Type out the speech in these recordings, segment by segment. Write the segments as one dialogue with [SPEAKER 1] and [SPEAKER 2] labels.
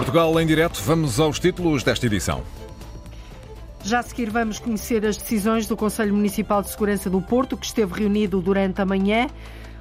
[SPEAKER 1] Portugal em direto, vamos aos títulos desta edição.
[SPEAKER 2] Já a seguir vamos conhecer as decisões do Conselho Municipal de Segurança do Porto, que esteve reunido durante a manhã.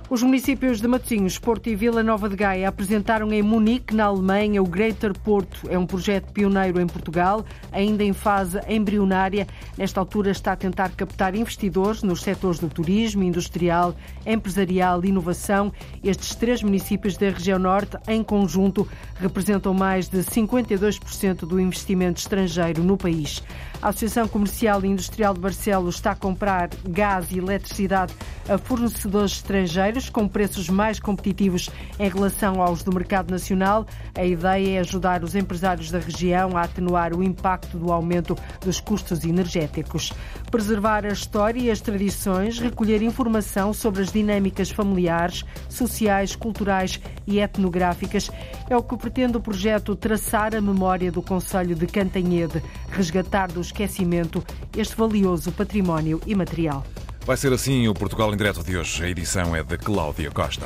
[SPEAKER 2] Os municípios de Matosinhos, Porto e Vila Nova de Gaia apresentaram em Munique, na Alemanha, o Greater Porto. É um projeto pioneiro em Portugal, ainda em fase embrionária. Nesta altura está a tentar captar investidores nos setores do turismo, industrial, empresarial e inovação. Estes três municípios da região norte, em conjunto, representam mais de 52% do investimento estrangeiro no país. A Associação Comercial e Industrial de Barcelos está a comprar gás e eletricidade a fornecedores estrangeiros com preços mais competitivos em relação aos do mercado nacional. A ideia é ajudar os empresários da região a atenuar o impacto do aumento dos custos energéticos. Preservar a história e as tradições, recolher informação sobre as dinâmicas familiares, sociais, culturais e etnográficas é o que pretende o projeto Traçar a Memória do Conselho de Cantanhede, resgatar dos esquecimento este valioso património imaterial.
[SPEAKER 1] Vai ser assim o Portugal em Direto de hoje. A edição é de Cláudia Costa.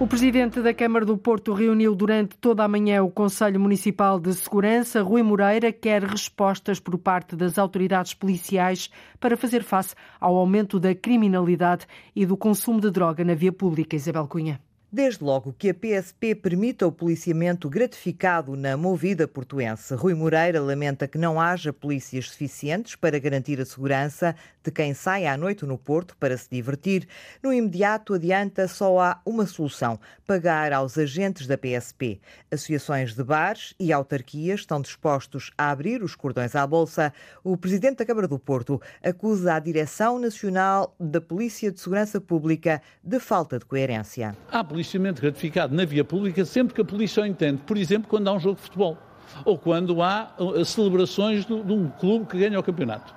[SPEAKER 2] O presidente da Câmara do Porto reuniu durante toda a manhã o Conselho Municipal de Segurança. Rui Moreira quer respostas por parte das autoridades policiais para fazer face ao aumento da criminalidade e do consumo de droga na via pública. Isabel Cunha.
[SPEAKER 3] Desde logo que a PSP permita o policiamento gratificado na movida portuense, Rui Moreira lamenta que não haja polícias suficientes para garantir a segurança de quem sai à noite no Porto para se divertir. No imediato, adianta só há uma solução: pagar aos agentes da PSP. Associações de bares e autarquias estão dispostos a abrir os cordões à bolsa. O presidente da Câmara do Porto acusa a Direção Nacional da Polícia de Segurança Pública de falta de coerência
[SPEAKER 4] policiamento gratificado na via pública sempre que a polícia o entende. Por exemplo, quando há um jogo de futebol ou quando há uh, celebrações de, de um clube que ganha o campeonato.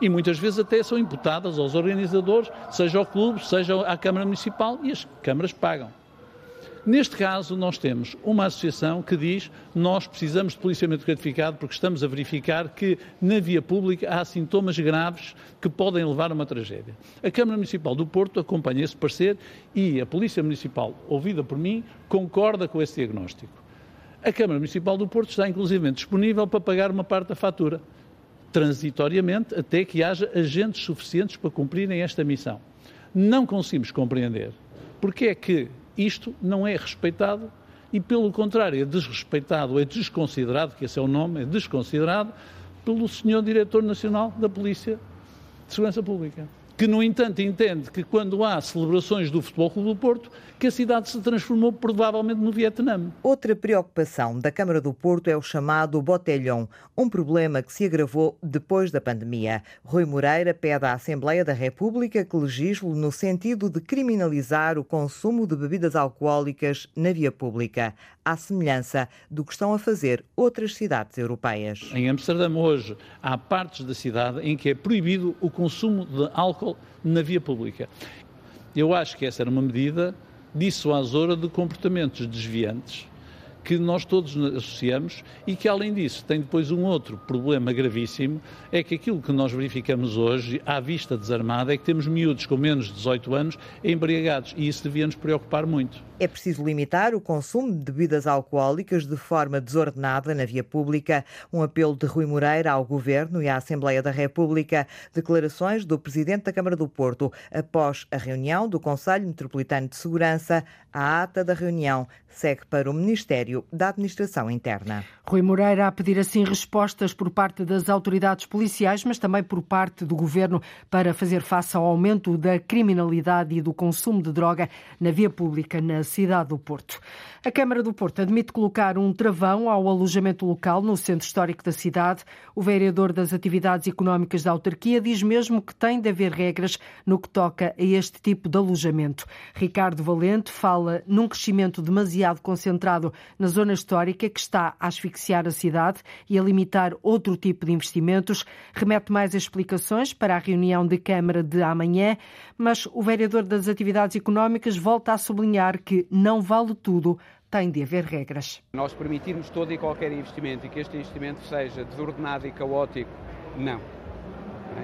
[SPEAKER 4] E muitas vezes até são imputadas aos organizadores, seja ao clube, seja à Câmara Municipal, e as câmaras pagam. Neste caso, nós temos uma associação que diz nós precisamos de policiamento gratificado porque estamos a verificar que na via pública há sintomas graves que podem levar a uma tragédia. A Câmara Municipal do Porto acompanha esse parecer e a Polícia Municipal, ouvida por mim, concorda com esse diagnóstico. A Câmara Municipal do Porto está, inclusive, disponível para pagar uma parte da fatura, transitoriamente, até que haja agentes suficientes para cumprirem esta missão. Não conseguimos compreender porque é que isto não é respeitado e, pelo contrário, é desrespeitado, é desconsiderado, que esse é o nome, é desconsiderado pelo senhor Diretor Nacional da Polícia de Segurança Pública que, no entanto, entende que quando há celebrações do Futebol Clube do Porto, que a cidade se transformou provavelmente no Vietnã.
[SPEAKER 3] Outra preocupação da Câmara do Porto é o chamado botelhão, um problema que se agravou depois da pandemia. Rui Moreira pede à Assembleia da República que legisle no sentido de criminalizar o consumo de bebidas alcoólicas na via pública, à semelhança do que estão a fazer outras cidades europeias.
[SPEAKER 4] Em Amsterdã, hoje, há partes da cidade em que é proibido o consumo de álcool álcool na via pública. Eu acho que essa era uma medida dissuasora de comportamentos desviantes que nós todos associamos e que, além disso, tem depois um outro problema gravíssimo, é que aquilo que nós verificamos hoje, à vista desarmada, é que temos miúdos com menos de 18 anos embriagados e isso devia nos preocupar muito.
[SPEAKER 3] É preciso limitar o consumo de bebidas alcoólicas de forma desordenada na via pública. Um apelo de Rui Moreira ao Governo e à Assembleia da República. Declarações do Presidente da Câmara do Porto após a reunião do Conselho Metropolitano de Segurança. A ata da reunião segue para o Ministério da Administração Interna.
[SPEAKER 2] Rui Moreira a pedir assim respostas por parte das autoridades policiais, mas também por parte do Governo para fazer face ao aumento da criminalidade e do consumo de droga na via pública na cidade do Porto. A Câmara do Porto admite colocar um travão ao alojamento local no centro histórico da cidade. O vereador das atividades económicas da autarquia diz mesmo que tem de haver regras no que toca a este tipo de alojamento. Ricardo Valente fala num crescimento demasiado concentrado na zona histórica que está a asfixiar a cidade e a limitar outro tipo de investimentos. Remete mais explicações para a reunião de Câmara de amanhã, mas o vereador das atividades económicas volta a sublinhar que que não vale tudo, tem de haver regras.
[SPEAKER 5] Nós permitirmos todo e qualquer investimento e que este investimento seja desordenado e caótico, não.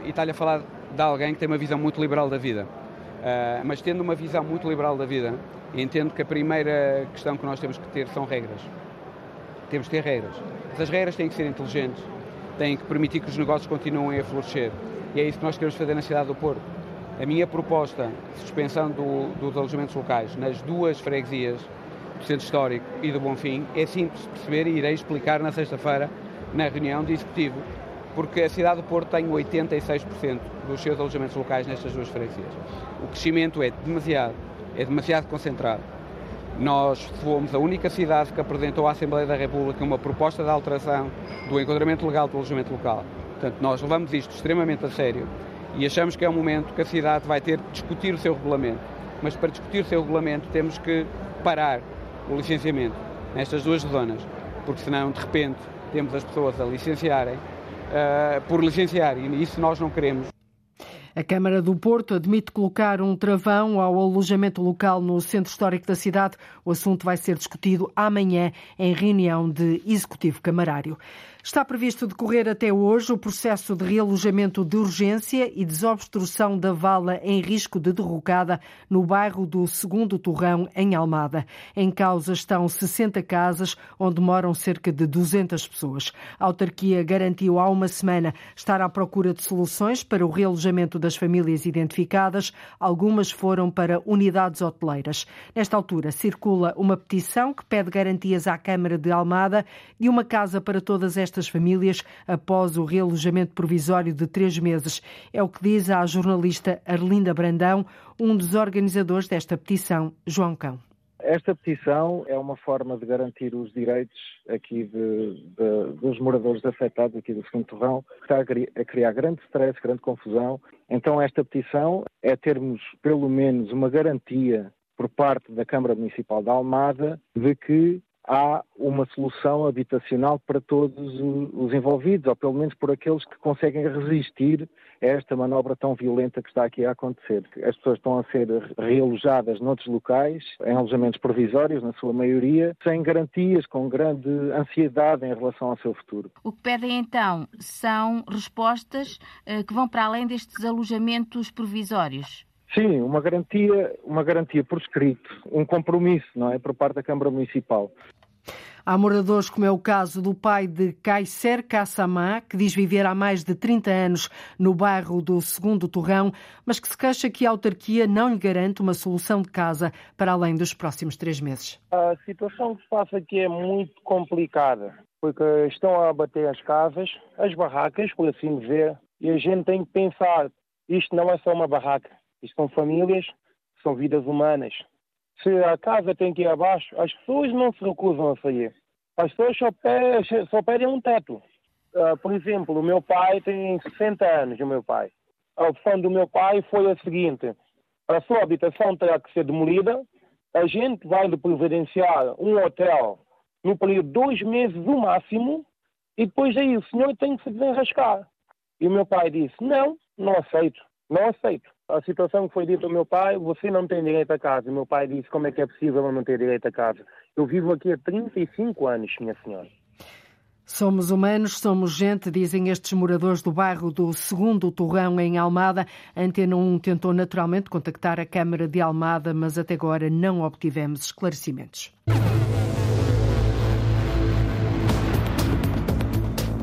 [SPEAKER 5] E está-lhe a falar de alguém que tem uma visão muito liberal da vida. Uh, mas tendo uma visão muito liberal da vida, entendo que a primeira questão que nós temos que ter são regras. Temos que ter regras. Essas regras têm que ser inteligentes, têm que permitir que os negócios continuem a florescer. E é isso que nós queremos fazer na cidade do Porto. A minha proposta de suspensão do, dos alojamentos locais nas duas freguesias, do Centro Histórico e do Bonfim, é simples de perceber e irei explicar na sexta-feira na reunião de executivo, porque a cidade do Porto tem 86% dos seus alojamentos locais nestas duas freguesias. O crescimento é demasiado, é demasiado concentrado. Nós fomos a única cidade que apresentou à Assembleia da República uma proposta de alteração do enquadramento legal do alojamento local. Portanto, nós levamos isto extremamente a sério e achamos que é um momento que a cidade vai ter de discutir o seu regulamento. Mas para discutir o seu regulamento temos que parar o licenciamento nestas duas zonas, porque senão, de repente, temos as pessoas a licenciarem uh, por licenciar e isso nós não queremos.
[SPEAKER 2] A Câmara do Porto admite colocar um travão ao alojamento local no centro histórico da cidade. O assunto vai ser discutido amanhã em reunião de executivo camarário. Está previsto decorrer até hoje o processo de realojamento de urgência e desobstrução da vala em risco de derrocada no bairro do Segundo Torrão, em Almada. Em causa estão 60 casas, onde moram cerca de 200 pessoas. A autarquia garantiu há uma semana estar à procura de soluções para o realojamento das famílias identificadas. Algumas foram para unidades hoteleiras. Nesta altura, circula uma petição que pede garantias à Câmara de Almada de uma casa para todas estas estas famílias após o realojamento provisório de três meses. É o que diz a jornalista Arlinda Brandão, um dos organizadores desta petição, João Cão.
[SPEAKER 6] Esta petição é uma forma de garantir os direitos aqui de, de, dos moradores afetados aqui do segundo torrão, que está a criar grande stress, grande confusão. Então esta petição é termos pelo menos uma garantia por parte da Câmara Municipal da Almada de que há uma solução habitacional para todos os envolvidos, ou pelo menos por aqueles que conseguem resistir a esta manobra tão violenta que está aqui a acontecer. As pessoas estão a ser realojadas noutros locais, em alojamentos provisórios, na sua maioria, sem garantias, com grande ansiedade em relação ao seu futuro.
[SPEAKER 7] O que pedem então são respostas eh, que vão para além destes alojamentos provisórios.
[SPEAKER 6] Sim, uma garantia, uma garantia por escrito, um compromisso, não é, por parte da Câmara Municipal.
[SPEAKER 2] Há moradores, como é o caso do pai de Kaiser Kassamá, que diz viver há mais de 30 anos no bairro do Segundo Torrão, mas que se queixa que a autarquia não lhe garante uma solução de casa para além dos próximos três meses.
[SPEAKER 8] A situação que se passa aqui é muito complicada, porque estão a bater as casas, as barracas, por assim dizer, e a gente tem que pensar, isto não é só uma barraca, isto são famílias, são vidas humanas. Se a casa tem que ir abaixo, as pessoas não se recusam a sair. As pessoas só pedem, só pedem um teto. Uh, por exemplo, o meu pai tem 60 anos, o meu pai. A opção do meu pai foi a seguinte: a sua habitação terá que ser demolida, a gente vai lhe providenciar um hotel no período de dois meses no máximo, e depois aí o senhor tem que se desenrascar. E o meu pai disse: não, não aceito, não aceito a situação que foi dita ao meu pai, você não tem direito a casa. O meu pai disse, como é que é possível eu não ter direito a casa? Eu vivo aqui há 35 anos, minha senhora.
[SPEAKER 2] Somos humanos, somos gente, dizem estes moradores do bairro do Segundo Torrão, em Almada. A Antena 1 tentou naturalmente contactar a Câmara de Almada, mas até agora não obtivemos esclarecimentos.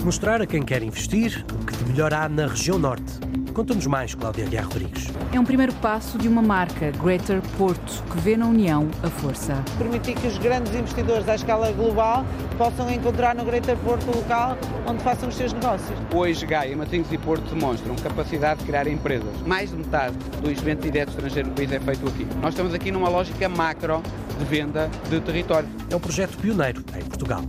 [SPEAKER 9] Mostrar a quem quer investir o que de melhor há na região norte. Conta-nos mais, Cláudia Guerra Rodrigues.
[SPEAKER 10] É um primeiro passo de uma marca, Greater Porto, que vê na União a força.
[SPEAKER 11] Permitir que os grandes investidores à escala global possam encontrar no Greater Porto local onde façam os seus negócios.
[SPEAKER 5] Hoje, Gaia, Matinhos e Porto demonstram capacidade de criar empresas. Mais de metade do investimento direto estrangeiro no país é feito aqui. Nós estamos aqui numa lógica macro de venda de território.
[SPEAKER 9] É um projeto pioneiro em Portugal.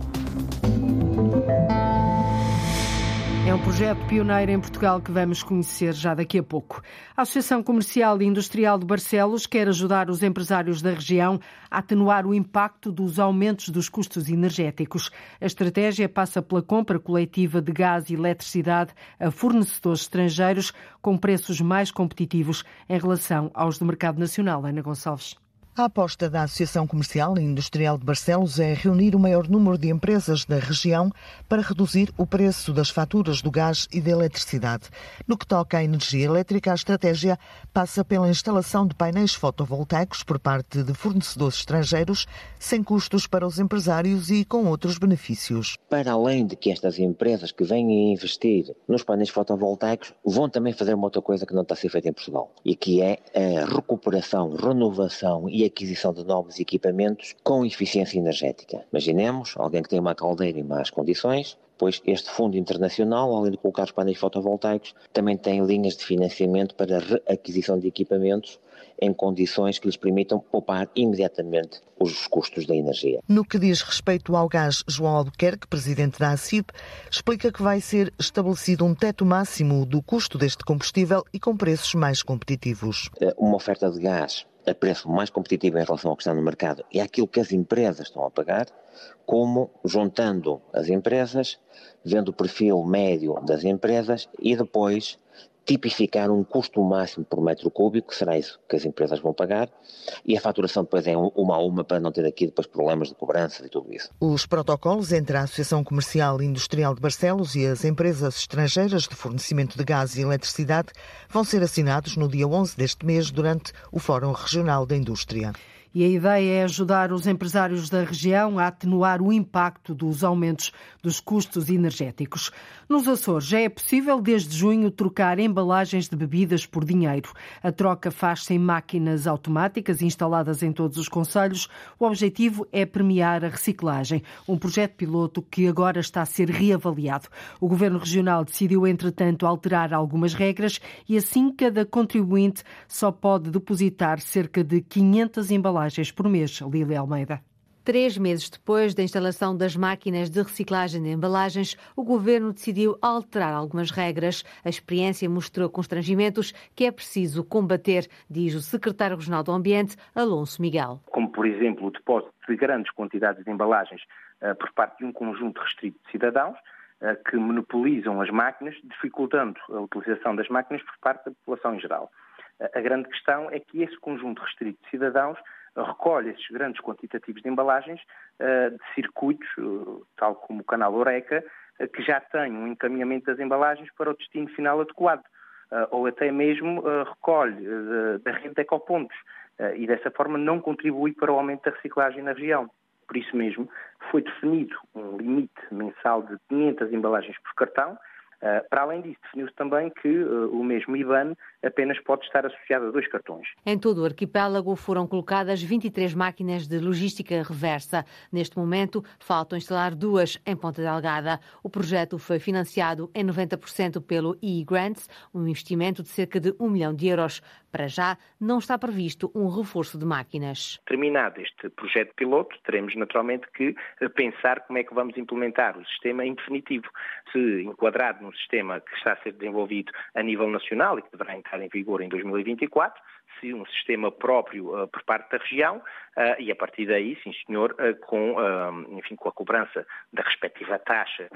[SPEAKER 2] É um projeto pioneiro em Portugal que vamos conhecer já daqui a pouco. A Associação Comercial e Industrial de Barcelos quer ajudar os empresários da região a atenuar o impacto dos aumentos dos custos energéticos. A estratégia passa pela compra coletiva de gás e eletricidade a fornecedores estrangeiros com preços mais competitivos em relação aos do mercado nacional. Ana Gonçalves.
[SPEAKER 3] A aposta da Associação Comercial e Industrial de Barcelos é reunir o maior número de empresas da região para reduzir o preço das faturas do gás e da eletricidade. No que toca à energia elétrica, a estratégia passa pela instalação de painéis fotovoltaicos por parte de fornecedores estrangeiros, sem custos para os empresários e com outros benefícios.
[SPEAKER 12] Para além de que estas empresas que vêm investir nos painéis fotovoltaicos vão também fazer uma outra coisa que não está a ser feita em Portugal, e que é a recuperação, renovação e aquisição de novos equipamentos com eficiência energética. Imaginemos alguém que tem uma caldeira em más condições, pois este fundo internacional, além de colocar os painéis fotovoltaicos, também tem linhas de financiamento para reaquisição de equipamentos em condições que lhes permitam poupar imediatamente os custos da energia.
[SPEAKER 3] No que diz respeito ao gás, João Albuquerque, presidente da ACIP, explica que vai ser estabelecido um teto máximo do custo deste combustível e com preços mais competitivos.
[SPEAKER 12] Eh, uma oferta de gás a preço mais competitivo em relação ao que está no mercado e àquilo que as empresas estão a pagar, como juntando as empresas, vendo o perfil médio das empresas e depois tipificar um custo máximo por metro cúbico, que será isso que as empresas vão pagar, e a faturação depois é uma a uma para não ter aqui depois problemas de cobrança e tudo isso.
[SPEAKER 3] Os protocolos entre a Associação Comercial e Industrial de Barcelos e as empresas estrangeiras de fornecimento de gás e eletricidade vão ser assinados no dia 11 deste mês durante o Fórum Regional da Indústria. E a ideia é ajudar os empresários da região a atenuar o impacto dos aumentos dos custos energéticos. Nos Açores já é possível desde junho trocar embalagens de bebidas por dinheiro. A troca faz-se em máquinas automáticas instaladas em todos os conselhos. O objetivo é premiar a reciclagem, um projeto piloto que agora está a ser reavaliado. O Governo Regional decidiu, entretanto, alterar algumas regras e assim cada contribuinte só pode depositar cerca de 500 embalagens embalagens por mês. Lília Almeida.
[SPEAKER 13] Três meses depois da instalação das máquinas de reciclagem de embalagens, o governo decidiu alterar algumas regras. A experiência mostrou constrangimentos que é preciso combater, diz o secretário regional do Ambiente, Alonso Miguel.
[SPEAKER 14] Como, por exemplo, o depósito de grandes quantidades de embalagens uh, por parte de um conjunto restrito de cidadãos uh, que monopolizam as máquinas, dificultando a utilização das máquinas por parte da população em geral. Uh, a grande questão é que esse conjunto restrito de cidadãos recolhe esses grandes quantitativos de embalagens uh, de circuitos, uh, tal como o canal Oreca, uh, que já têm um encaminhamento das embalagens para o destino final adequado, ou até mesmo recolhe da rede de ecopontos e dessa forma não contribui para o aumento da reciclagem na região. Por isso mesmo, foi definido um limite mensal de 500 embalagens por cartão, para além disso, definiu-se também que uh, o mesmo IBAN apenas pode estar associado a dois cartões.
[SPEAKER 13] Em todo o arquipélago foram colocadas 23 máquinas de logística reversa. Neste momento, faltam instalar duas em Ponta Delgada. O projeto foi financiado em 90% pelo e-Grants, um investimento de cerca de 1 milhão de euros. Para já, não está previsto um reforço de máquinas.
[SPEAKER 14] Terminado este projeto piloto, teremos naturalmente que eh, pensar como é que vamos implementar o sistema em definitivo. Se enquadrado num sistema que está a ser desenvolvido a nível nacional e que deverá entrar em vigor em 2024, se um sistema próprio uh, por parte da região uh, e a partir daí, sim senhor, uh, com, enfim, com a cobrança da respectiva taxa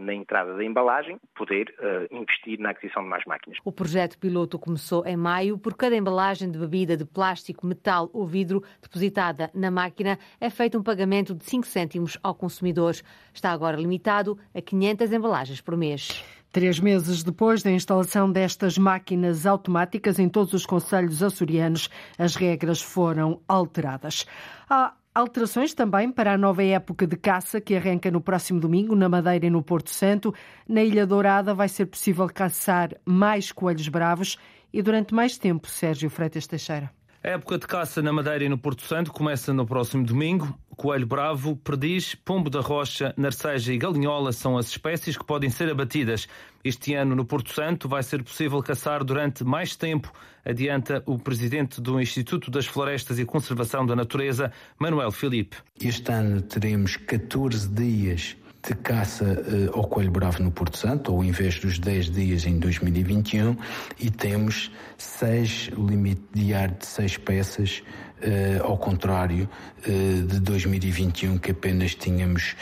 [SPEAKER 14] na entrada da embalagem, poder investir na aquisição de mais máquinas.
[SPEAKER 13] O projeto piloto começou em maio. Por cada embalagem de bebida de plástico, metal ou vidro depositada na máquina, é feito um pagamento de 5 cêntimos ao consumidor. Está agora limitado a 500 embalagens por mês.
[SPEAKER 2] Três meses depois da instalação destas máquinas automáticas em todos os conselhos açorianos, as regras foram alteradas. Há alterações também para a nova época de caça que arranca no próximo domingo na Madeira e no Porto Santo. Na Ilha Dourada vai ser possível caçar mais coelhos bravos e durante mais tempo, Sérgio Freitas Teixeira.
[SPEAKER 15] A época de caça na Madeira e no Porto Santo começa no próximo domingo. Coelho bravo, perdiz, pombo da rocha, narceja e galinhola são as espécies que podem ser abatidas. Este ano, no Porto Santo, vai ser possível caçar durante mais tempo, adianta o presidente do Instituto das Florestas e Conservação da Natureza, Manuel Filipe.
[SPEAKER 16] Este ano teremos 14 dias de caça uh, ao coelho bravo no Porto Santo, ou em vez dos 10 dias em 2021, e temos seis, limite diário de 6 peças, uh, ao contrário uh, de 2021, que apenas tínhamos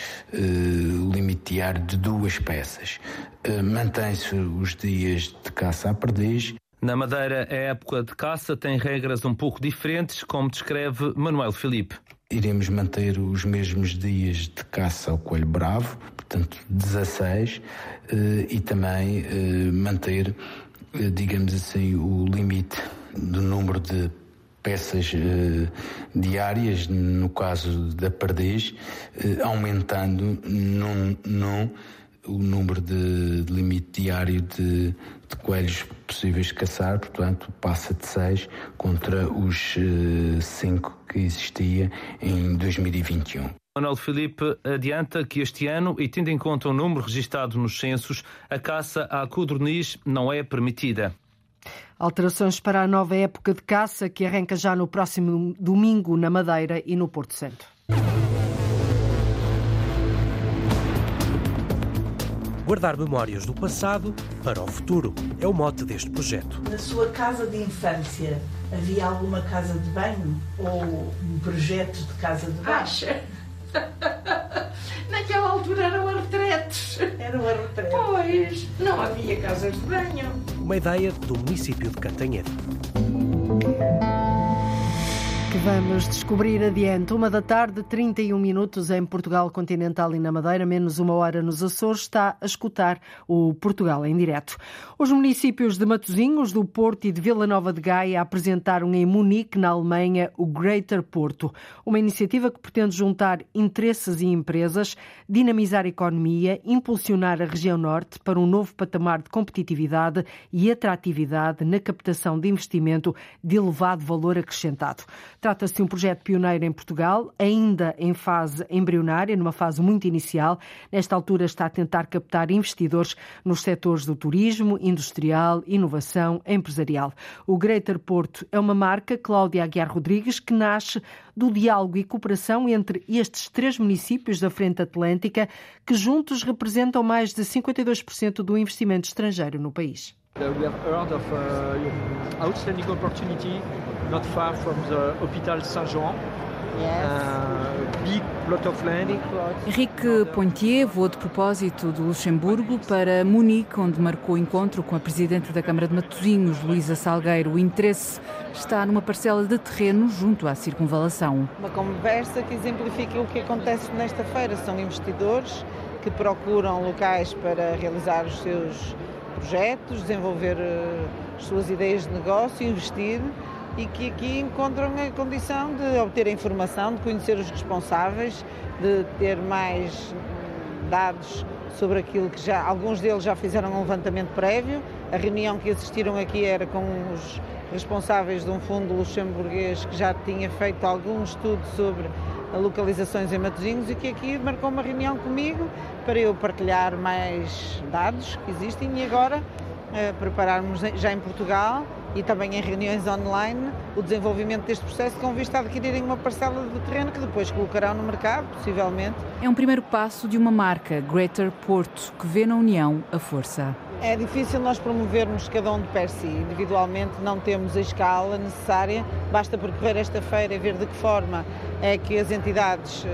[SPEAKER 16] limite diário de duas peças. Mantém-se os dias de caça à perdiz,
[SPEAKER 15] Na Madeira, a época de caça tem regras um pouco diferentes, como descreve Manuel Filipe.
[SPEAKER 16] Iremos manter os mesmos dias de caça ao coelho bravo, portanto 16, eh, e também eh, manter, eh, digamos assim, o limite do número de peças diárias, no caso da perdiz, aumentando num, num o número de, de limite diário de, de, coelhos possíveis de caçar, portanto, passa de 6 contra os 5 uh, que existia em 2021.
[SPEAKER 15] Manuel Filipe adianta que este ano, e tendo em conta o número registado nos censos, a caça à codorniz não é permitida.
[SPEAKER 2] Alterações para a nova época de caça que arranca já no próximo domingo na Madeira e no Porto Santo.
[SPEAKER 9] Guardar memórias do passado para o futuro é o mote deste projeto.
[SPEAKER 17] Na sua casa de infância havia alguma casa de banho ou um projeto de casa de banho?
[SPEAKER 18] Acha? Naquela altura eram retretes.
[SPEAKER 17] Eram retretes.
[SPEAKER 18] Pois, não havia casas de banho.
[SPEAKER 9] Uma ideia do município de Cantanhede
[SPEAKER 2] que vamos descobrir adiante. Uma da tarde, 31 minutos em Portugal Continental e na Madeira, menos uma hora nos Açores, está a escutar o Portugal em direto. Os municípios de Matosinhos, do Porto e de Vila Nova de Gaia apresentaram em Munique, na Alemanha, o Greater Porto, uma iniciativa que pretende juntar interesses e empresas, dinamizar a economia, impulsionar a região norte para um novo patamar de competitividade e atratividade na captação de investimento de elevado valor acrescentado. Trata-se de um projeto pioneiro em Portugal, ainda em fase embrionária, numa fase muito inicial. Nesta altura está a tentar captar investidores nos setores do turismo, industrial, inovação, empresarial. O Greater Porto é uma marca, Cláudia Aguiar Rodrigues, que nasce do diálogo e cooperação entre estes três municípios da Frente Atlântica, que juntos representam mais de 52% do investimento estrangeiro no país.
[SPEAKER 19] We have heard of uh, outstanding opportunity not far from the Hospital Saint-Jean.
[SPEAKER 10] Henrique Pontier voou de propósito do Luxemburgo para Munique, onde marcou encontro com a Presidente da Câmara de Matosinhos, Luísa Salgueiro. O interesse está numa parcela de terreno junto à circunvalação.
[SPEAKER 11] Uma conversa que exemplifica o que acontece nesta feira. São investidores que procuram locais para realizar os seus projetos, desenvolver eh, as suas ideias de negócio, investir e que aqui encontram a condição de obter informação, de conhecer os responsáveis, de ter mais dados sobre aquilo que já alguns deles já fizeram um levantamento prévio. A reunião que assistiram aqui era com os responsáveis de um fundo luxemburguês que já tinha feito algum estudo sobre localizações em Matosinhos e que aqui marcou uma reunião comigo para eu partilhar mais dados que existem e agora prepararmos já em Portugal e também em reuniões online o desenvolvimento deste processo com vista a adquirirem uma parcela de terreno que depois colocarão no mercado, possivelmente.
[SPEAKER 10] É um primeiro passo de uma marca, Greater Porto, que vê na União a força.
[SPEAKER 11] É difícil nós promovermos cada um de per si. Individualmente não temos a escala necessária, basta percorrer esta feira e ver de que forma é que as entidades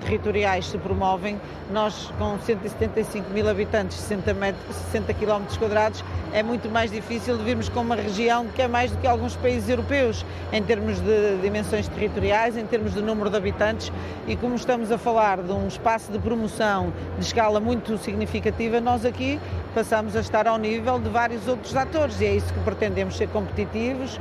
[SPEAKER 11] territoriais se promovem. Nós, com 175 mil habitantes, 60, metros, 60 km quadrados, é muito mais difícil de virmos com uma região que é mais do que alguns países europeus, em termos de dimensões territoriais, em termos de número de habitantes, e como estamos a falar de um espaço de promoção de escala muito significativa, nós aqui passamos a estar ao nível de vários outros atores e é isso que pretendemos ser competitivos,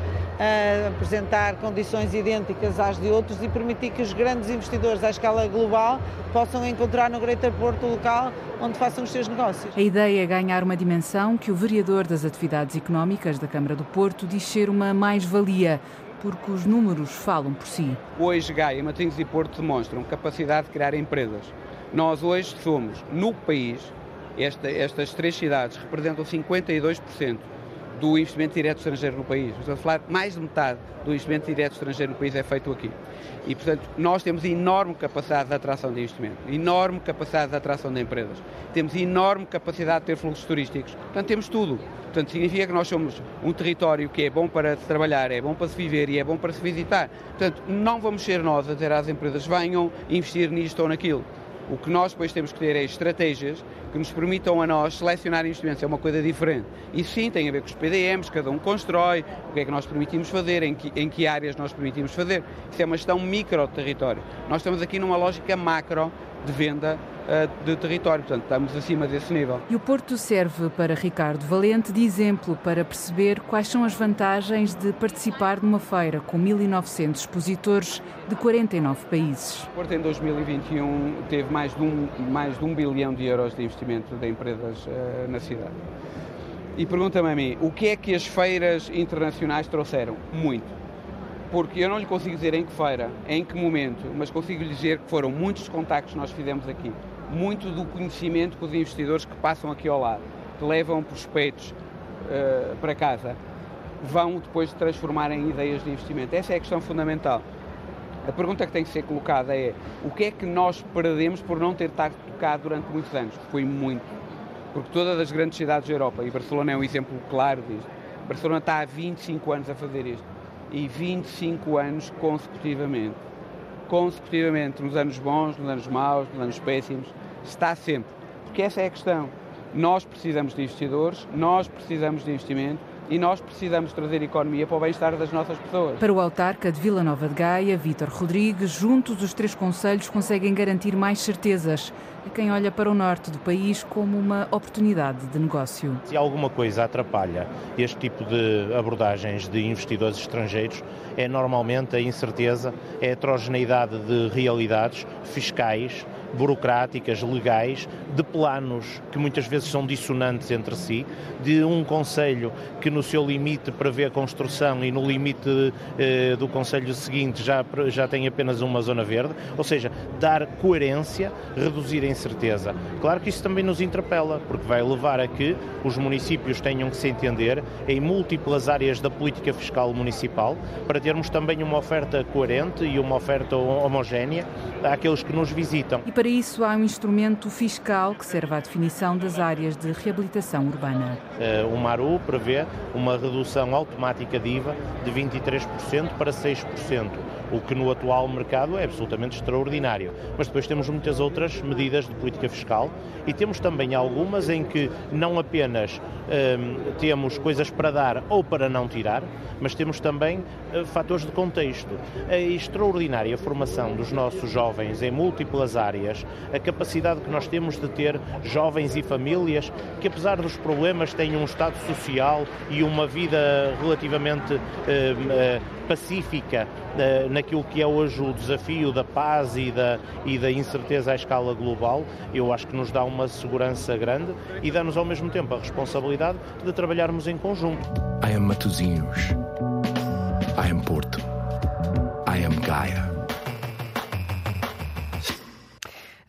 [SPEAKER 11] apresentar condições idênticas às de outros e permitir que os grandes investidores à escala global possam encontrar no Greater Porto local onde façam os seus negócios.
[SPEAKER 10] A ideia é ganhar uma dimensão que o vereador das atividades económicas da Câmara do Porto diz ser uma mais-valia porque os números falam por si.
[SPEAKER 5] Hoje Gaia, Matinhos e Porto demonstram capacidade de criar empresas. Nós hoje somos, no país, esta, estas três cidades representam 52% do investimento direto estrangeiro no país. Estamos a falar mais de metade do investimento direto estrangeiro no país é feito aqui. E, portanto, nós temos enorme capacidade de atração de investimento, enorme capacidade de atração de empresas, temos enorme capacidade de ter fluxos turísticos. Portanto, temos tudo. Portanto, significa que nós somos um território que é bom para se trabalhar, é bom para se viver e é bom para se visitar. Portanto, não vamos ser nós a dizer às empresas venham investir nisto ou naquilo O que nós depois temos que ter é estratégias que nos permitam a nós selecionar investimentos. É uma coisa diferente. E sim, tem a ver com os PDMs, cada um constrói, o que é que nós permitimos fazer, em que, em que áreas nós permitimos fazer. Isso é uma gestão micro de território. Nós estamos aqui numa lógica macro de venda de território, portanto estamos acima desse nível.
[SPEAKER 10] E o Porto serve para Ricardo Valente de exemplo para perceber quais são as vantagens de participar numa feira com 1.900 expositores de 49 países.
[SPEAKER 5] O Porto em 2021 teve mais de um, mais de um bilhão de euros de investimento de empresas uh, na cidade. E pergunta-me a mim, o que é que as feiras internacionais trouxeram? Muito porque eu não lhe consigo dizer em que feira, em que momento, mas consigo lhe dizer que foram muitos contactos que nós fizemos aqui, muito do conhecimento com os investidores que passam aqui ao lado, que levam prospectos uh, para casa, vão depois transformar em ideias de investimento. Essa é a questão fundamental. A pergunta que tem que ser colocada é o que é que nós perdemos por não ter estado tocado durante muitos anos? Foi muito. Porque todas as grandes cidades da Europa, e Barcelona é um exemplo claro disto, Barcelona está há 25 anos a fazer isto e 25 anos consecutivamente. Consecutivamente, nos anos bons, nos anos maus, nos anos péssimos, está sempre. Porque essa é a questão. Nós precisamos de investidores, nós precisamos de investimento e nós precisamos trazer economia para o bem-estar das nossas pessoas.
[SPEAKER 10] Para o autarca de Vila Nova de Gaia, Vítor Rodrigues, juntos os três conselhos conseguem garantir mais certezas a quem olha para o norte do país como uma oportunidade de negócio.
[SPEAKER 20] Se alguma coisa atrapalha este tipo de abordagens de investidores estrangeiros, é normalmente a incerteza, é a heterogeneidade de realidades fiscais, burocráticas, legais, de planos que muitas vezes são dissonantes entre si, de um Conselho que no seu limite prevê a construção e no limite eh, do Conselho seguinte já, já tem apenas uma zona verde, ou seja, dar coerência, reduzir a incerteza. Claro que isso também nos interpela, porque vai levar a que os municípios tenham que se entender em múltiplas áreas da política fiscal municipal para termos também uma oferta coerente e uma oferta homogénea àqueles que nos visitam.
[SPEAKER 10] Para isso há um instrumento fiscal que serve à definição das áreas de reabilitação urbana.
[SPEAKER 20] Uh, o MARU prevê uma redução automática de IVA de 23% para 6% o que no atual mercado é absolutamente extraordinário. Mas depois temos muitas outras medidas de política fiscal e temos também algumas em que não apenas hum, temos coisas para dar ou para não tirar, mas temos também uh, fatores de contexto. A extraordinária formação dos nossos jovens em múltiplas áreas, a capacidade que nós temos de ter jovens e famílias que, apesar dos problemas, têm um estado social e uma vida relativamente uh, uh, pacífica uh, naquilo que é hoje o desafio da paz e da, e da incerteza à escala global, eu acho que nos dá uma segurança grande e dá-nos ao mesmo tempo a responsabilidade de trabalharmos em conjunto.
[SPEAKER 21] I am Matosinhos. I am Porto. I am Gaia.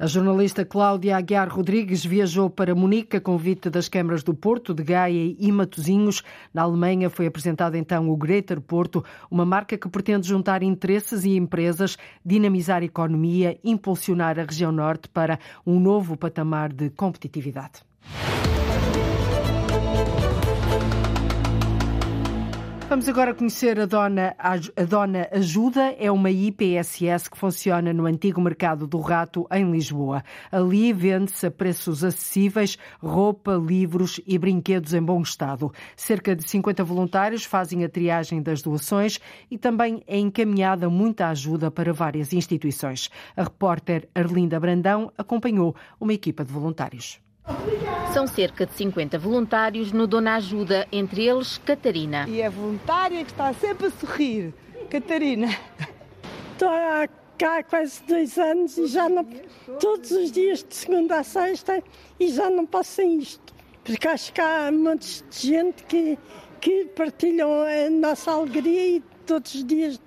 [SPEAKER 2] A jornalista Cláudia Aguiar Rodrigues viajou para Munique a convite das câmaras do Porto, de Gaia e Matosinhos. Na Alemanha foi apresentado então o Greater Porto, uma marca que pretende juntar interesses e empresas, dinamizar a economia, impulsionar a região norte para um novo patamar de competitividade. Vamos agora conhecer a Dona, a Dona Ajuda. É uma IPSS que funciona no antigo mercado do Rato, em Lisboa. Ali vende-se a preços acessíveis roupa, livros e brinquedos em bom estado. Cerca de 50 voluntários fazem a triagem das doações e também é encaminhada muita ajuda para várias instituições. A repórter Arlinda Brandão acompanhou uma equipa de voluntários.
[SPEAKER 7] São cerca de 50 voluntários no Dona Ajuda, entre eles Catarina.
[SPEAKER 22] E a voluntária que está sempre a sorrir, Catarina.
[SPEAKER 23] Estou cá há quase dois anos e já não. todos os dias de segunda a sexta e já não passo sem isto. Porque acho que há montes de gente que, que partilham a nossa alegria e todos os dias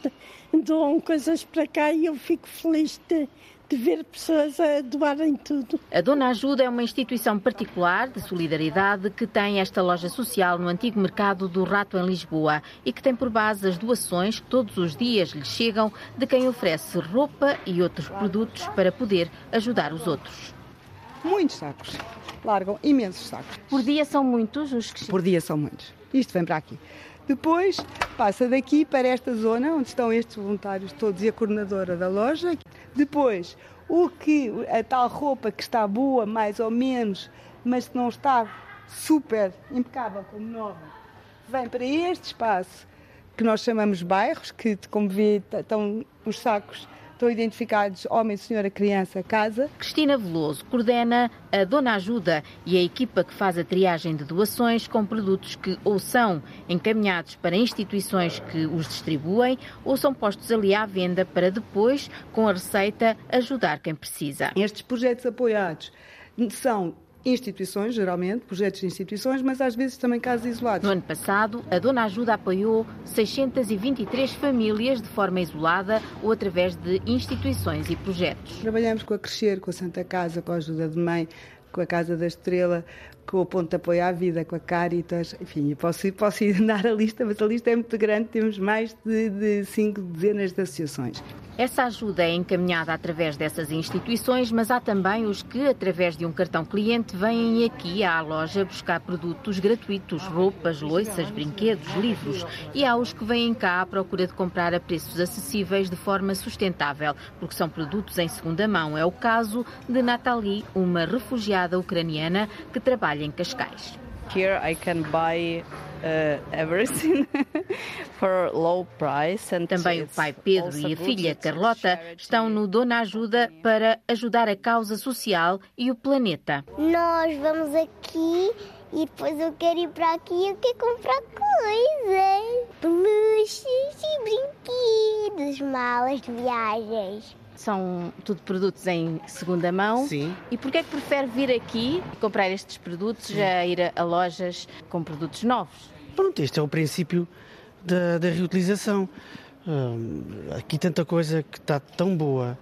[SPEAKER 23] doam coisas para cá e eu fico feliz de de ver pessoas a doarem tudo.
[SPEAKER 7] A Dona Ajuda é uma instituição particular de solidariedade que tem esta loja social no antigo mercado do Rato em Lisboa e que tem por base as doações que todos os dias lhe chegam de quem oferece roupa e outros produtos para poder ajudar os outros.
[SPEAKER 22] Muitos sacos. Largam imensos sacos.
[SPEAKER 7] Por dia são muitos os que
[SPEAKER 22] Por dia são muitos. Isto vem para aqui. Depois passa daqui para esta zona onde estão estes voluntários todos e a coordenadora da loja. Depois, o que a tal roupa que está boa, mais ou menos, mas que não está super impecável como nova, vem para este espaço que nós chamamos bairros, que como vê estão os sacos estão identificados homem, senhora, criança, casa.
[SPEAKER 7] Cristina Veloso coordena a Dona Ajuda e a equipa que faz a triagem de doações com produtos que ou são encaminhados para instituições que os distribuem ou são postos ali à venda para depois, com a receita, ajudar quem precisa.
[SPEAKER 22] Estes projetos apoiados são instituições, geralmente, projetos de instituições, mas às vezes também casos isolados.
[SPEAKER 7] No ano passado, a Dona Ajuda apoiou 623 famílias de forma isolada ou através de instituições e projetos.
[SPEAKER 22] Trabalhamos com a Crescer, com a Santa Casa, com a Ajuda de Mãe, com a Casa da Estrela, com o Ponto de Apoio à Vida, com a Caritas, enfim, posso, posso ir dar a lista, mas a lista é muito grande, temos mais de, de cinco dezenas de associações.
[SPEAKER 7] Essa ajuda é encaminhada através dessas instituições, mas há também os que, através de um cartão cliente, vêm aqui à loja buscar produtos gratuitos, roupas, loiças, brinquedos, livros. E há os que vêm cá à procura de comprar a preços acessíveis de forma sustentável, porque são produtos em segunda mão. É o caso de Nathalie, uma refugiada ucraniana que trabalha em Cascais.
[SPEAKER 24] Here I can buy uh, everything for low price. And
[SPEAKER 7] Também o pai Pedro e a filha Carlota estão no Dona Ajuda para ajudar a causa social e o planeta.
[SPEAKER 25] Nós vamos aqui e depois eu quero ir para aqui e eu quero comprar coisas, peluches e brinquedos, malas de viagens.
[SPEAKER 7] São tudo produtos em segunda mão.
[SPEAKER 26] Sim.
[SPEAKER 7] E porquê é que prefere vir aqui comprar estes produtos a ir a lojas com produtos novos?
[SPEAKER 26] Pronto, este é o princípio da, da reutilização. Hum, aqui tanta coisa que está tão boa.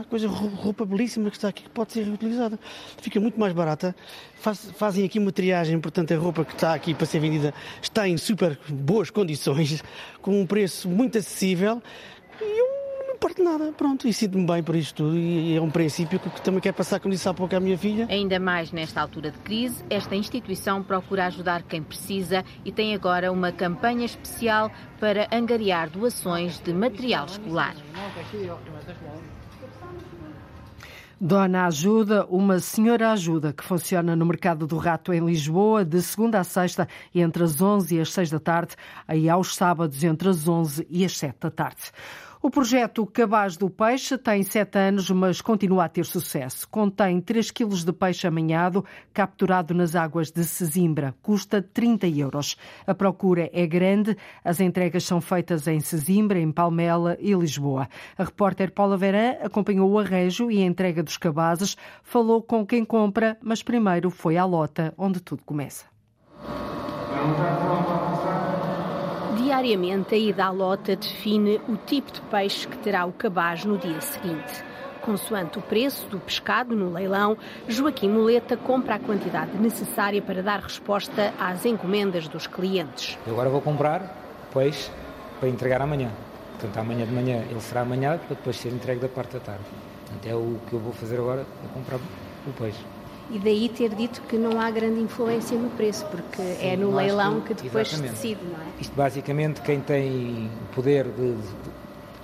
[SPEAKER 26] Há coisa, roupa belíssima que está aqui que pode ser reutilizada. Fica muito mais barata. Faz, fazem aqui uma triagem, portanto, a roupa que está aqui para ser vendida está em super boas condições, com um preço muito acessível. E eu importa nada, pronto, e sinto-me bem por isto tudo e é um princípio que também quero passar, como disse há pouco, à minha filha.
[SPEAKER 7] Ainda mais nesta altura de crise, esta instituição procura ajudar quem precisa e tem agora uma campanha especial para angariar doações de material escolar.
[SPEAKER 2] Dona Ajuda, uma senhora ajuda que funciona no Mercado do Rato em Lisboa de segunda a sexta entre as 11 e as 6 da tarde, aí aos sábados entre as 11 e as 7 da tarde. O projeto Cabaz do Peixe tem sete anos, mas continua a ter sucesso. Contém 3 quilos de peixe amanhado, capturado nas águas de Sesimbra. Custa 30 euros. A procura é grande. As entregas são feitas em Sesimbra, em Palmela e Lisboa. A repórter Paula Verã acompanhou o arranjo e a entrega dos cabazes, falou com quem compra, mas primeiro foi à lota, onde tudo começa.
[SPEAKER 27] Diariamente, a ida à lota define o tipo de peixe que terá o cabaz no dia seguinte. Consoante o preço do pescado no leilão, Joaquim Muleta compra a quantidade necessária para dar resposta às encomendas dos clientes.
[SPEAKER 28] Eu agora vou comprar peixe para entregar amanhã. Portanto, amanhã de manhã ele será amanhã para depois ser entregue da parte da tarde. Portanto, é o que eu vou fazer agora, é comprar o peixe
[SPEAKER 27] e daí ter dito que não há grande influência no preço, porque Sim, é no leilão que, que depois se decide, não é?
[SPEAKER 28] Isto basicamente quem tem poder de, de,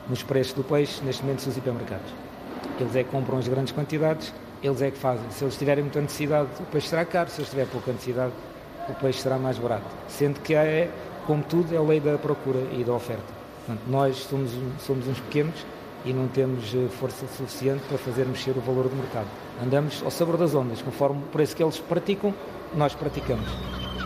[SPEAKER 28] nos preços do peixe neste momento são os hipermercados. Eles é que compram as grandes quantidades, eles é que fazem. Se eles tiverem muita necessidade, o peixe será caro, se eles tiverem pouca necessidade, o peixe será mais barato. Sendo que é, como tudo, é a lei da procura e da oferta. Portanto, nós somos, somos uns pequenos e não temos eh, força suficiente para fazer mexer o valor do mercado. Andamos ao sabor das ondas, conforme o preço que eles praticam, nós praticamos.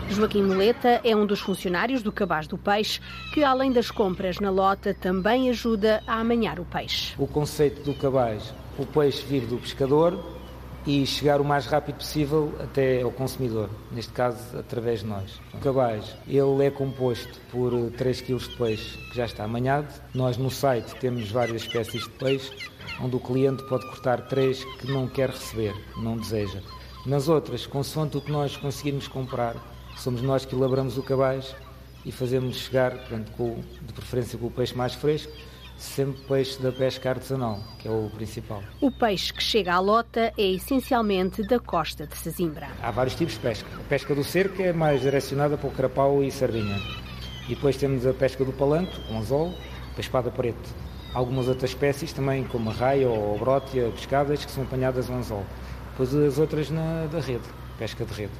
[SPEAKER 27] Joaquim Moleta é um dos funcionários do Cabaz do Peixe, que além das compras na lota também ajuda a amanhar o peixe.
[SPEAKER 28] O conceito do cabaz, o peixe vive do pescador, e chegar o mais rápido possível até ao consumidor, neste caso através de nós. O cabaz, ele é composto por 3 kg de peixe que já está amanhado. Nós no site temos várias espécies de peixe, onde o cliente pode cortar três que não quer receber, não deseja. Nas outras, consoante o que nós conseguirmos comprar, somos nós que elaboramos o cabaz e fazemos chegar, portanto, com, de preferência com o peixe mais fresco, sempre peixe da pesca artesanal, que é o principal.
[SPEAKER 27] O peixe que chega à lota é essencialmente da costa de Sesimbra.
[SPEAKER 28] Há vários tipos de pesca. A pesca do cerco é mais direcionada para o carapau e sardinha. E depois temos a pesca do palanco, com anzol, a espada preto. algumas outras espécies também, como a raia ou a brótia, pescadas, que são apanhadas ao anzol. Depois as outras na, da rede, pesca de rede.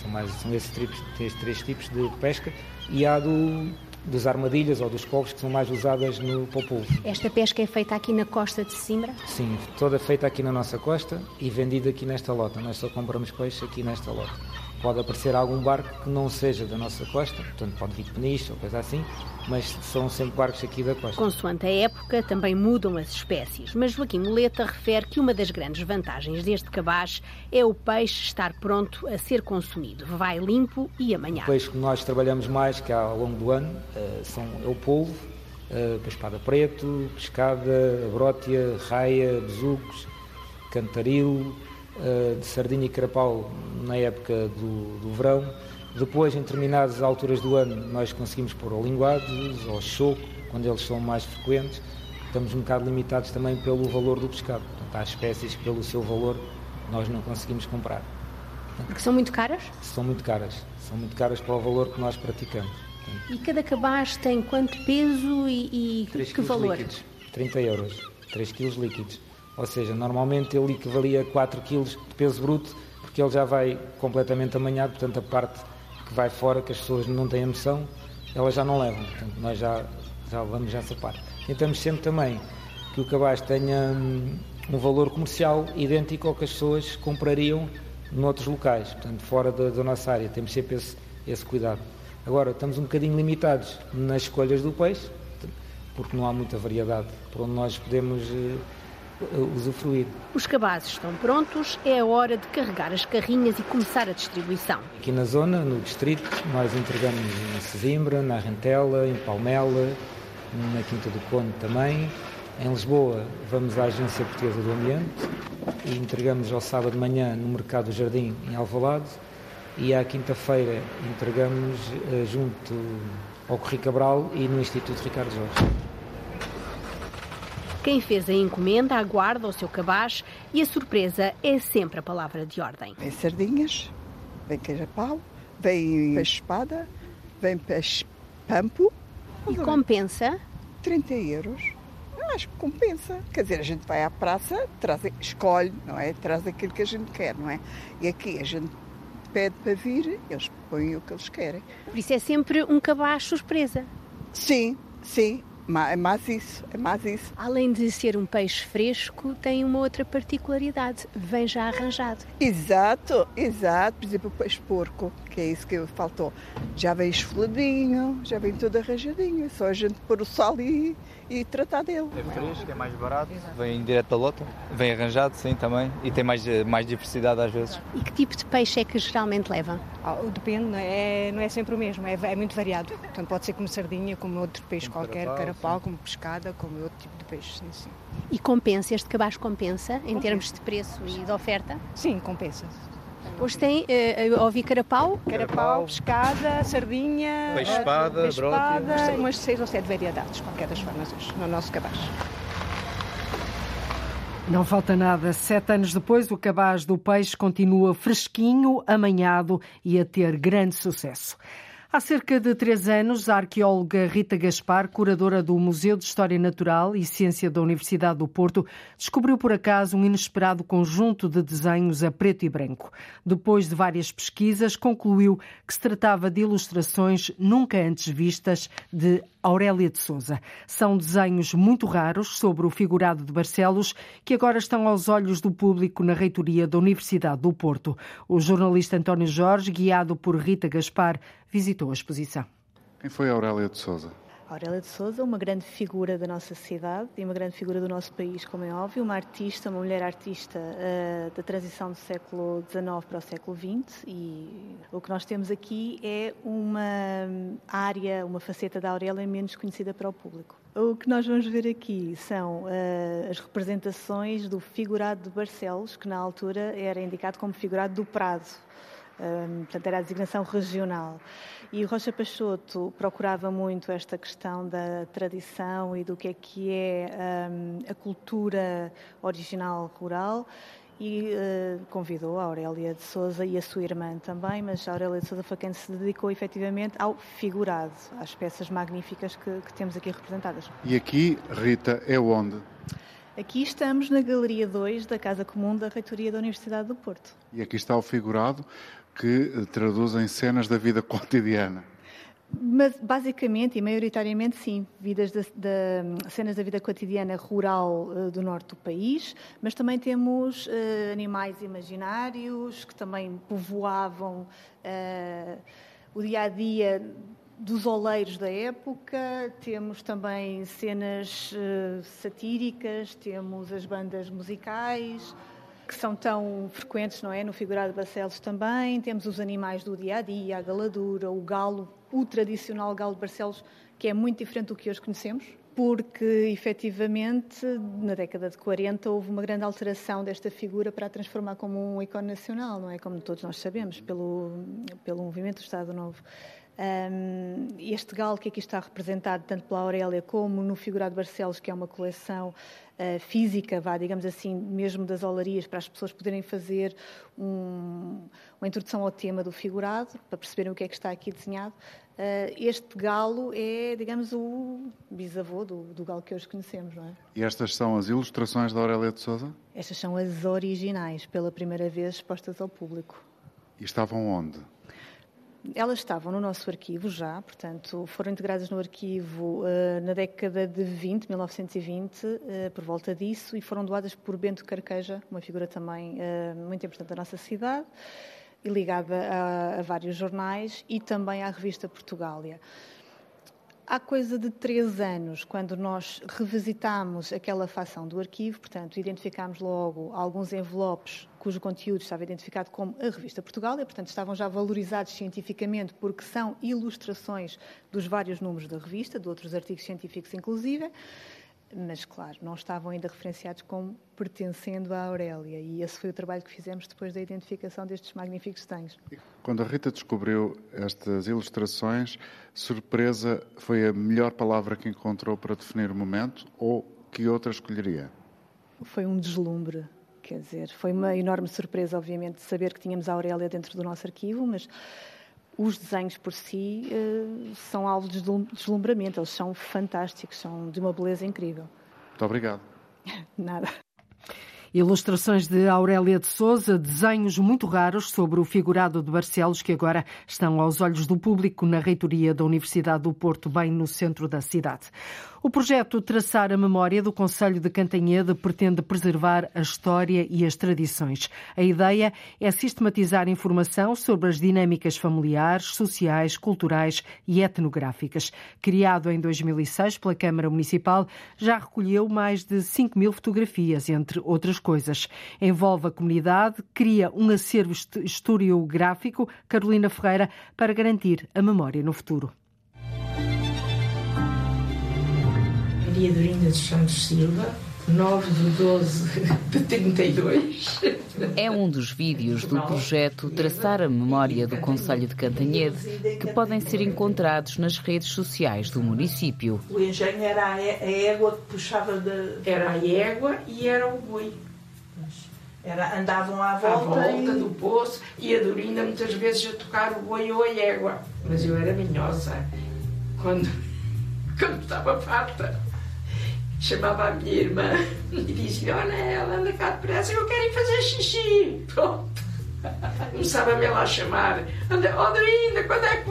[SPEAKER 28] São, mais, são esses, tripos, esses três tipos de pesca e há do, das armadilhas ou dos cobres que são mais usadas no povo.
[SPEAKER 7] Esta pesca é feita aqui na costa de Simbra?
[SPEAKER 28] Sim, toda feita aqui na nossa costa e vendida aqui nesta lota. Nós só compramos peixe aqui nesta lota. Pode aparecer algum barco que não seja da nossa costa, portanto pode vir de peniche ou coisa assim, mas são sempre barcos aqui da costa.
[SPEAKER 7] Consoante a época, também mudam as espécies, mas Joaquim Moleta refere que uma das grandes vantagens deste cabaz é o peixe estar pronto a ser consumido. Vai limpo e amanhã.
[SPEAKER 28] O peixe que nós trabalhamos mais, que há ao longo do ano, eh, são, é o polvo, uh, pespada preto, pescada, brótia, raia, besucos, cantaril, eh, de sardinha e carapau na época do, do verão. Depois, em determinadas alturas do ano, nós conseguimos pôr ao linguados, ao choco, quando eles são mais frequentes. Estamos um bocado limitados também pelo valor do pescado. Portanto, há espécies que, pelo seu valor, nós não conseguimos comprar.
[SPEAKER 7] Porque são muito caras?
[SPEAKER 28] São muito caras. São muito caras para o valor que nós praticamos.
[SPEAKER 7] Portanto, e cada cabaz tem quanto peso e, e que valor?
[SPEAKER 28] Líquidos, 30 euros. 3 quilos líquidos. Ou seja, normalmente ele equivalia a 4 kg de peso bruto, porque ele já vai completamente amanhado, portanto a parte que vai fora, que as pessoas não têm noção, elas já não levam. Portanto, nós já, já levamos essa parte. Tentamos sempre também que o cabaz tenha hum, um valor comercial idêntico ao que as pessoas comprariam noutros locais, portanto, fora da, da nossa área. Temos sempre esse, esse cuidado. Agora, estamos um bocadinho limitados nas escolhas do peixe, porque não há muita variedade por onde nós podemos eh, usufruir.
[SPEAKER 7] Os cabazes estão prontos, é a hora de carregar as carrinhas e começar a distribuição.
[SPEAKER 28] Aqui na zona, no distrito, nós entregamos em Sesimbra, na Rentela, em Palmela, na Quinta do Conde também. Em Lisboa, vamos à Agência Portuguesa do Ambiente e entregamos ao sábado de manhã no Mercado do Jardim, em Alvalade. E à quinta-feira entregamos uh, junto ao Corri Cabral e no Instituto Ricardo Jorge.
[SPEAKER 7] Quem fez a encomenda aguarda o seu cabaz e a surpresa é sempre a palavra de ordem.
[SPEAKER 22] Vem sardinhas, vem queijo-pau, vem peixe-espada, vem peixe-pampo.
[SPEAKER 7] E compensa?
[SPEAKER 22] 30 euros. Eu acho que compensa. Quer dizer, a gente vai à praça, traz, escolhe, não é? Traz aquilo que a gente quer, não é? E aqui a gente pede para vir, eles põem o que eles querem.
[SPEAKER 7] Por isso é sempre um cabaz surpresa.
[SPEAKER 22] Sim, sim. É mais isso, é mais isso.
[SPEAKER 7] Além de ser um peixe fresco, tem uma outra particularidade, vem já arranjado.
[SPEAKER 22] Exato, exato. Por exemplo, o peixe porco, que é isso que faltou. Já vem esfoladinho, já vem todo arranjadinho. É só a gente pôr o sal e, e tratar dele.
[SPEAKER 29] É fresco, é mais barato, vem direto da lota, vem arranjado, sim, também, e tem mais, mais diversidade às vezes.
[SPEAKER 7] E que tipo de peixe é que geralmente leva?
[SPEAKER 30] Oh, depende, não é, não é sempre o mesmo, é, é muito variado. Portanto, pode ser como sardinha, como outro peixe como qualquer, carapau, como pescada, como outro tipo de peixe, sim, sim.
[SPEAKER 7] E compensa, este cabaz compensa, compensa. em termos de preço e de oferta?
[SPEAKER 30] Sim, compensa.
[SPEAKER 7] Hoje tem, uh, ouvi carapau?
[SPEAKER 30] Carapau, pescada, sardinha,
[SPEAKER 29] peixe-espada,
[SPEAKER 30] peixe umas seis ou sete variedades, qualquer das formas, hoje, no nosso cabaz.
[SPEAKER 2] Não falta nada. Sete anos depois, o cabaz do peixe continua fresquinho, amanhado e a ter grande sucesso. Há cerca de três anos, a arqueóloga Rita Gaspar, curadora do Museu de História Natural e Ciência da Universidade do Porto, descobriu por acaso um inesperado conjunto de desenhos a preto e branco. Depois de várias pesquisas, concluiu que se tratava de ilustrações nunca antes vistas de Aurélia de Souza. São desenhos muito raros sobre o figurado de Barcelos que agora estão aos olhos do público na reitoria da Universidade do Porto. O jornalista António Jorge, guiado por Rita Gaspar, visitou a exposição.
[SPEAKER 31] Quem foi Aurélia de Souza?
[SPEAKER 32] Aurélia de Souza, uma grande figura da nossa cidade e uma grande figura do nosso país, como é óbvio, uma artista, uma mulher artista uh, da transição do século XIX para o século XX e o que nós temos aqui é uma área, uma faceta da Aurélia menos conhecida para o público. O que nós vamos ver aqui são uh, as representações do figurado de Barcelos, que na altura era indicado como figurado do Prado, um, portanto era a designação regional. E o Rocha Peixoto procurava muito esta questão da tradição e do que é que é um, a cultura original rural e uh, convidou a Aurélia de Souza e a sua irmã também, mas a Aurélia de Souza foi quem se dedicou efetivamente ao figurado, às peças magníficas que, que temos aqui representadas.
[SPEAKER 30] E aqui, Rita, é onde?
[SPEAKER 32] Aqui estamos na Galeria 2 da Casa Comum da Reitoria da Universidade do Porto.
[SPEAKER 30] E aqui está o figurado que eh, traduz em cenas da vida cotidiana.
[SPEAKER 32] Mas, basicamente e maioritariamente, sim, vidas de, cenas da vida cotidiana rural uh, do norte do país, mas também temos uh, animais imaginários que também povoavam uh, o dia a dia dos oleiros da época, temos também cenas satíricas, temos as bandas musicais que são tão frequentes, não é, no figurado de Barcelos também. Temos os animais do dia a dia, a galadura, o galo, o tradicional galo de Barcelos, que é muito diferente do que hoje conhecemos, porque efetivamente na década de 40 houve uma grande alteração desta figura para a transformar como um ícone nacional, não é? Como todos nós sabemos, pelo, pelo movimento do Estado Novo. Um, este galo que aqui está representado tanto pela Aurélia como no figurado Barcelos, que é uma coleção uh, física, vá, digamos assim, mesmo das olarias, para as pessoas poderem fazer um, uma introdução ao tema do figurado, para perceberem o que é que está aqui desenhado. Uh, este galo é, digamos, o bisavô do, do, galo que hoje conhecemos, não é?
[SPEAKER 30] E estas são as ilustrações da Aurélia de Souza?
[SPEAKER 32] Estas são as originais, pela primeira vez expostas ao público.
[SPEAKER 30] E estavam onde?
[SPEAKER 32] Elas estavam no nosso arquivo já, portanto, foram integradas no arquivo uh, na década de 20, 1920, uh, por volta disso, e foram doadas por Bento Carqueja, uma figura também uh, muito importante da nossa cidade, e ligada a, a vários jornais e também à revista Portugália. Há coisa de três anos, quando nós revisitámos aquela facção do arquivo, portanto, identificámos logo alguns envelopes cujo conteúdo estava identificado como a Revista Portugal, e, portanto, estavam já valorizados cientificamente porque são ilustrações dos vários números da revista, de outros artigos científicos inclusive, mas, claro, não estavam ainda referenciados como pertencendo à Aurélia. E esse foi o trabalho que fizemos depois da identificação destes magníficos desenhos.
[SPEAKER 30] Quando a Rita descobriu estas ilustrações, surpresa foi a melhor palavra que encontrou para definir o momento ou que outra escolheria?
[SPEAKER 32] Foi um deslumbre. Quer dizer, foi uma enorme surpresa, obviamente, de saber que tínhamos a Aurélia dentro do nosso arquivo, mas os desenhos por si uh, são alvo de deslumbramento, eles são fantásticos, são de uma beleza incrível.
[SPEAKER 30] Muito obrigado.
[SPEAKER 32] Nada.
[SPEAKER 2] Ilustrações de Aurélia de Souza, desenhos muito raros sobre o figurado de Barcelos, que agora estão aos olhos do público na reitoria da Universidade do Porto, bem no centro da cidade. O projeto Traçar a Memória do Conselho de Cantanhede pretende preservar a história e as tradições. A ideia é sistematizar informação sobre as dinâmicas familiares, sociais, culturais e etnográficas. Criado em 2006 pela Câmara Municipal, já recolheu mais de 5 mil fotografias, entre outras coisas. Envolve a comunidade, cria um acervo historiográfico, Carolina Ferreira, para garantir a memória no futuro.
[SPEAKER 33] Maria Dorinda dos Santos Silva, 9 de 12 de 32.
[SPEAKER 34] É um dos vídeos do projeto Traçar a Memória do Conselho de Cantanhede que podem ser encontrados nas redes sociais do município.
[SPEAKER 33] O engenho era a égua que puxava de... Era a égua e era o boi. Era, andavam à volta, à volta e... do poço e a Dorinda muitas vezes a tocar o boi ou a égua. Mas eu era minhosa quando, quando estava farta chamava a minha irmã e dizia: Olha, ela anda cá depressa, eu quero ir fazer xixi. Pronto. Começava-me lá a chamar: Anda, oh, Dorinda, quando é que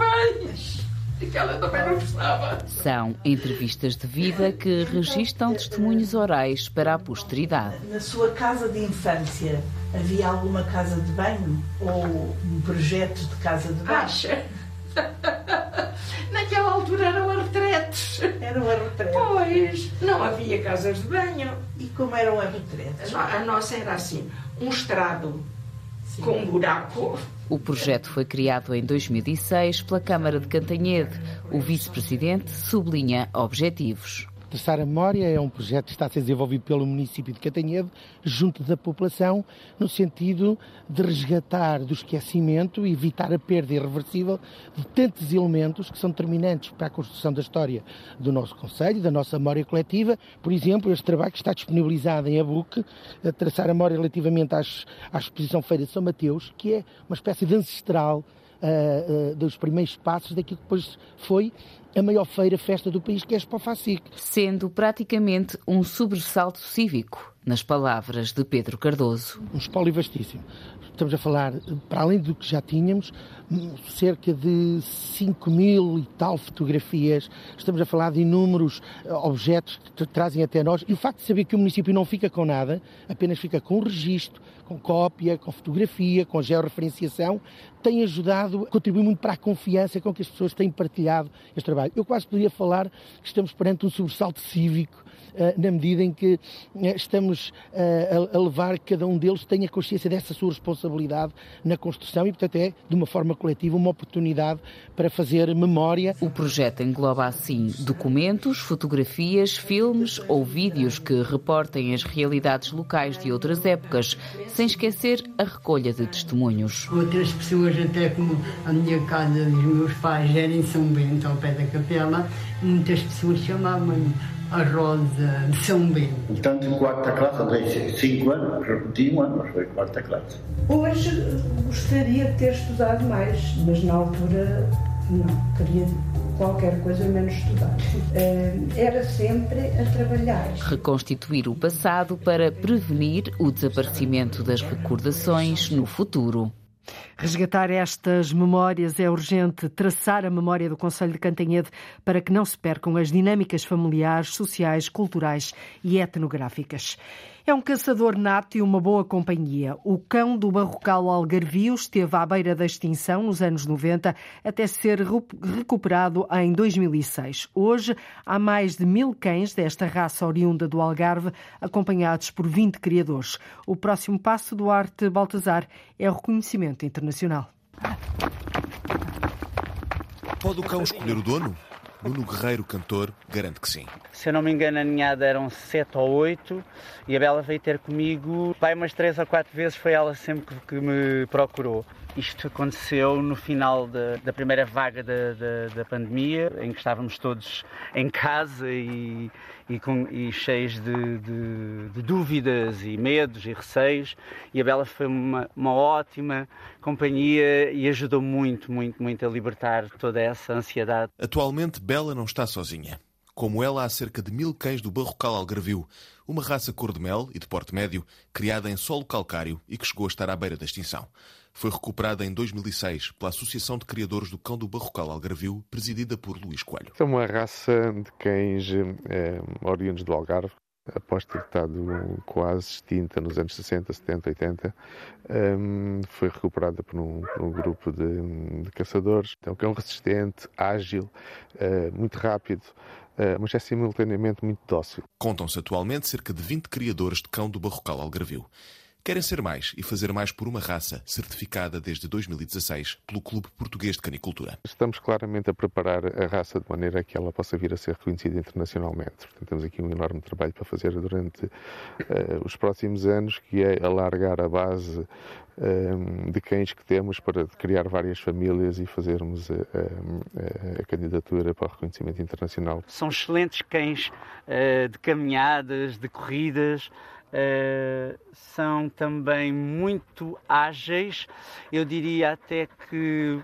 [SPEAKER 33] vens? que ela também não gostava.
[SPEAKER 34] São entrevistas de vida que registam testemunhos orais para a posteridade.
[SPEAKER 33] Na sua casa de infância havia alguma casa de banho ou um projeto de casa de banho? Acha? Naquela altura eram as retretes. Eram as retretes. Pois, não havia casas de banho. E como eram as retretes? A nossa era assim, um estrado. Com buraco.
[SPEAKER 34] O projeto foi criado em 2006 pela Câmara de Cantanhede. O vice-presidente sublinha objetivos.
[SPEAKER 35] Traçar a Memória é um projeto que está a ser desenvolvido pelo município de Catanhedo, junto da população, no sentido de resgatar do esquecimento e evitar a perda irreversível de tantos elementos que são determinantes para a construção da história do nosso Conselho, da nossa memória coletiva. Por exemplo, este trabalho que está disponibilizado em e-book, a traçar a memória relativamente às, à exposição Feira de São Mateus, que é uma espécie de ancestral uh, uh, dos primeiros passos daquilo que depois foi a maior feira festa do país, que é a Expo Facic.
[SPEAKER 34] Sendo praticamente um sobressalto cívico, nas palavras de Pedro Cardoso.
[SPEAKER 35] Um espólio vastíssimo. Estamos a falar, para além do que já tínhamos, cerca de 5 mil e tal fotografias. Estamos a falar de inúmeros eh, objetos que trazem até nós. E o facto de saber que o município não fica com nada, apenas fica com registro, com cópia, com fotografia, com georreferenciação, tem ajudado, contribui muito para a confiança com que as pessoas têm partilhado este trabalho. Eu quase poderia falar que estamos perante um sobressalto cívico eh, na medida em que eh, estamos eh, a levar cada um deles tenha consciência dessa sua responsabilidade na construção e, portanto, é, de uma forma coletiva, uma oportunidade para fazer memória.
[SPEAKER 34] O projeto engloba, assim, documentos, fotografias, filmes ou vídeos que reportem as realidades locais de outras épocas, sem esquecer a recolha de testemunhos.
[SPEAKER 36] Outras pessoas, até como a minha casa dos meus pais era em São Bento, ao pé da capela, muitas pessoas chamavam-me a Rosa de São Bento.
[SPEAKER 37] Portanto, em quarta classe, andei cinco anos, repeti um ano, mas foi quarta classe.
[SPEAKER 38] Hoje gostaria de ter estudado mais, mas na altura não, queria qualquer coisa menos estudar. Eh, era sempre a trabalhar.
[SPEAKER 34] Reconstituir o passado para prevenir o desaparecimento das recordações no futuro.
[SPEAKER 2] Resgatar estas memórias é urgente, traçar a memória do Conselho de Cantanhede para que não se percam as dinâmicas familiares, sociais, culturais e etnográficas. É um caçador nato e uma boa companhia. O cão do barrocal algarvio esteve à beira da extinção nos anos 90 até ser recuperado em 2006. Hoje há mais de mil cães desta raça oriunda do Algarve, acompanhados por 20 criadores. O próximo passo do Arte Baltazar é o reconhecimento internacional.
[SPEAKER 39] Pode o cão escolher o dono? Nuno Guerreiro, cantor, garante que sim.
[SPEAKER 29] Se eu não me engano, a ninhada eram sete ou oito e a Bela veio ter comigo. Pai, umas três ou quatro vezes foi ela sempre que me procurou. Isto aconteceu no final da, da primeira vaga da, da, da, pandemia, em que estávamos todos em casa e, e, com, e cheios de, de, de, dúvidas e medos e receios. E a Bela foi uma, uma ótima companhia e ajudou muito, muito, muito a libertar toda essa ansiedade.
[SPEAKER 39] Atualmente, Bela não está sozinha. Como ela, há cerca de mil cães do Barrocal Algarvio, uma raça cor de mel e de porte médio, criada em solo calcário e que chegou a estar à beira da extinção foi recuperada em 2006 pela Associação de Criadores do Cão do Barrocal Algarvio, presidida por Luís Coelho.
[SPEAKER 40] É uma raça de cães é, oriundos do Algarve, após ter estado quase extinta nos anos 60, 70, 80, um, foi recuperada por um, por um grupo de, de, caçadores. É um cão resistente, ágil, uh, muito rápido, uh, mas é simultaneamente muito dócil.
[SPEAKER 39] Contam-se atualmente cerca de 20 criadores de cão do Barrocal Algarvio. Querem ser mais e fazer mais por uma raça certificada desde 2016 pelo Clube Português de Canicultura.
[SPEAKER 40] Estamos claramente a preparar a raça de maneira que ela possa vir a ser reconhecida internacionalmente. Portanto, temos aqui um enorme trabalho para fazer durante uh, os próximos anos, que é alargar a base uh, de cães que temos para criar várias famílias e fazermos a, a, a candidatura para o reconhecimento internacional.
[SPEAKER 29] São excelentes cães uh, de caminhadas, de corridas. Uh, são também muito ágeis. Eu diria até que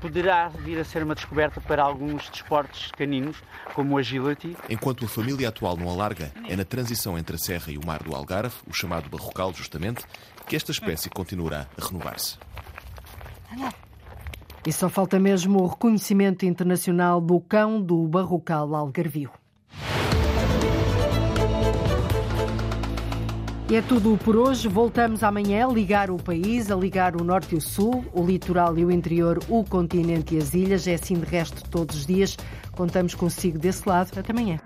[SPEAKER 29] poderá vir a ser uma descoberta para alguns desportos caninos, como o agility.
[SPEAKER 39] Enquanto a família atual não alarga, é na transição entre a serra e o mar do Algarve, o chamado barrocal justamente, que esta espécie continuará a renovar-se.
[SPEAKER 2] E só falta mesmo o reconhecimento internacional do cão do barrocal algarvio. E é tudo por hoje. Voltamos amanhã a ligar o país, a ligar o norte e o sul, o litoral e o interior, o continente e as ilhas. É assim de resto todos os dias. Contamos consigo desse lado. Até amanhã.